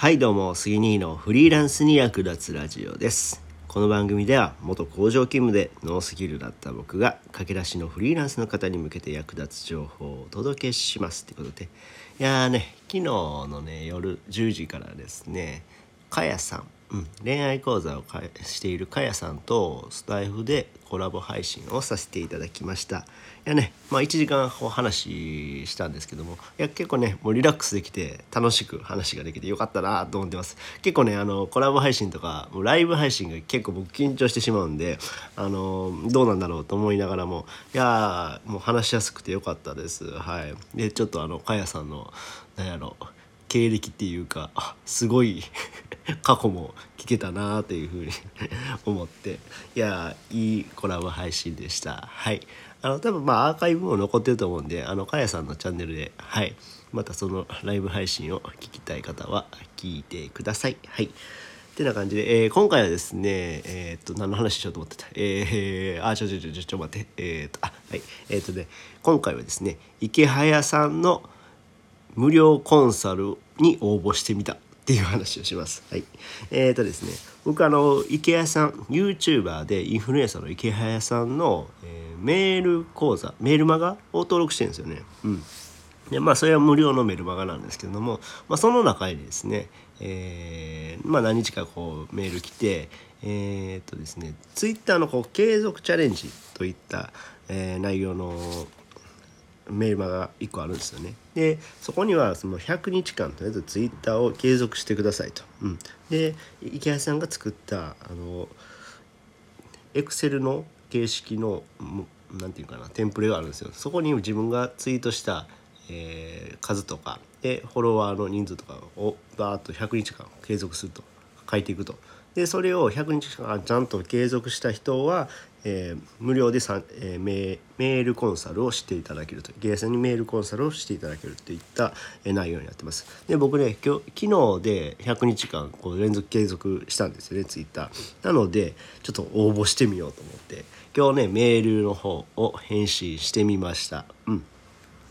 はいどうも杉兄のフリーランスに役立つラジオです。この番組では元工場勤務でノースキルだった僕が駆け出しのフリーランスの方に向けて役立つ情報をお届けしますってことで。いやーね昨日のね夜10時からですねかやさんうん、恋愛講座をしているかやさんとスタイフでコラボ配信をさせていただきました。いやねまあ1時間お話したんですけどもいや結構ねもうリラックスできて楽しく話ができてよかったなと思ってます。結構ねあのコラボ配信とかもうライブ配信が結構僕緊張してしまうんであのどうなんだろうと思いながらもいやもう話しやすくてよかったです。はい。でちょっとあのかやさんの何やろ経歴っていうかあすごい 過去も聞けたなというふうに 思っていやいいコラボ配信でしたはいあの多分まあアーカイブも残ってると思うんであのかやさんのチャンネルではいまたそのライブ配信を聞きたい方は聞いてくださいはいってな感じで、えー、今回はですね、えー、っと、何の話しようと思ってた？えー、あ、ちょちょちょちょ、ちょ待って。えー、っと、あ、はい。えー、っとね、今回はですね、池早さんの無料コンサルに応募してみたっていう話をします。はい。えっ、ー、とですね、僕あの池谷さん YouTuber でインフルエンサーの池谷さんの、えー、メール講座メールマガを登録してるんですよね。うん。でまあそれは無料のメルマガなんですけれども、まあ、その中にですね、えー、まあ、何日かこうメール来てえー、っとですねツイッターのこう継続チャレンジといった、えー、内容のメールマが1個あるんですよね。でそこにはその100日間とりあえずツイッターを継続してくださいと。うん、で池谷さんが作ったあのエクセルの形式の何て言うかなテンプレがあるんですよ。そこに自分がツイートした、えー、数とかでフォロワーの人数とかをバーッと100日間継続すると書いていくと。でそれを100日間ちゃんと継続した人は、えー、無料でさ、えー、メールコンサルをしていただけるとゲーセンにメールコンサルをしていただけるといった、えー、内容になってます。で僕ね今日昨日で100日間こう連続継続したんですよねツイッター。なのでちょっと応募してみようと思って今日ねメールの方を返信してみました。うん、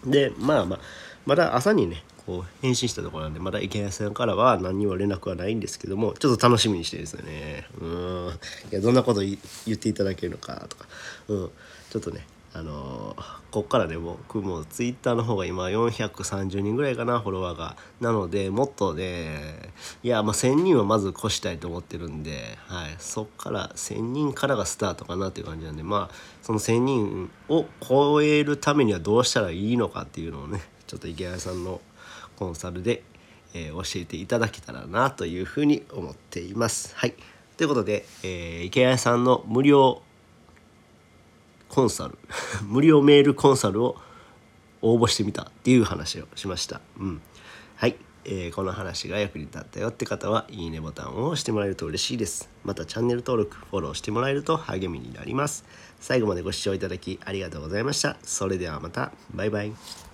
でまあまあまだ朝にねこう返信したところなんでまだ池谷さんからは何にも連絡はないんですけどもちょっと楽しみにしてですね。うん。いやどんなこと言っていただけるのかとか。うん。ちょっとねあのー、こっからね僕もツイッターの方が今430人ぐらいかなフォロワーが。なのでもっとねいやまあ1000人はまず越したいと思ってるんで、はい、そっから1000人からがスタートかなっていう感じなんでまあその1000人を超えるためにはどうしたらいいのかっていうのをねちょっと池谷さんのコンサルで、えー、教えていただけたらなというふうに思っています。はい、ということで、えー、池谷さんの無料コンサル 無料メールコンサルを応募してみたっていう話をしました。うん、はい、えー、この話が役に立ったよって方はいいねボタンを押してもらえると嬉しいです。またチャンネル登録、フォローしてもらえると励みになります。最後までご視聴いただきありがとうございました。それではまた。バイバイ。